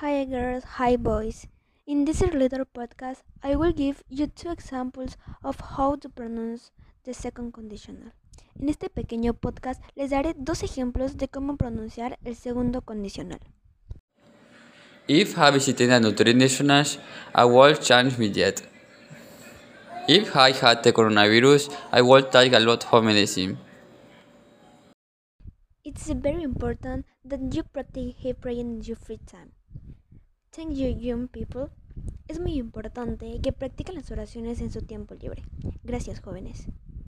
Hi girls, hi boys. In this little podcast, I will give you two examples of how to pronounce the second conditional. En este pequeño podcast les daré dos ejemplos de cómo pronunciar el segundo condicional. If I visited a nutritionist, I would change my diet. If I had the coronavirus, I would take a lot of medicine. It's very important that you practice hygiene in your free time. Thank you, young people. Es muy importante que practiquen las oraciones en su tiempo libre. Gracias, jóvenes.